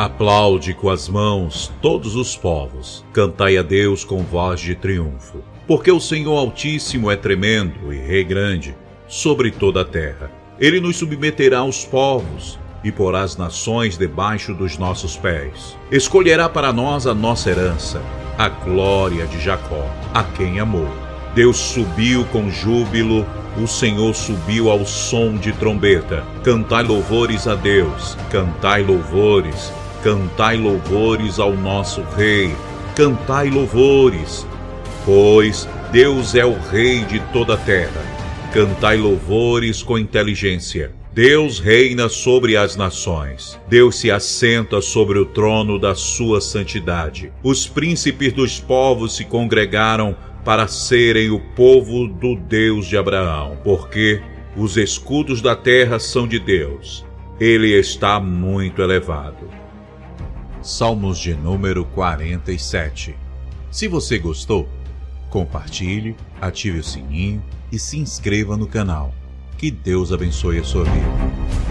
Aplaude com as mãos todos os povos, cantai a Deus com voz de triunfo, porque o Senhor Altíssimo é tremendo e Rei grande sobre toda a terra. Ele nos submeterá aos povos e porá as nações debaixo dos nossos pés. Escolherá para nós a nossa herança, a glória de Jacó, a quem amou. Deus subiu com júbilo, o Senhor subiu ao som de trombeta. Cantai louvores a Deus, cantai louvores, cantai louvores ao nosso Rei, cantai louvores, pois Deus é o Rei de toda a terra. Cantai louvores com inteligência. Deus reina sobre as nações. Deus se assenta sobre o trono da sua santidade. Os príncipes dos povos se congregaram para serem o povo do Deus de Abraão, porque os escudos da terra são de Deus. Ele está muito elevado. Salmos de número 47. Se você gostou, compartilhe, ative o sininho e se inscreva no canal. Que Deus abençoe a sua vida.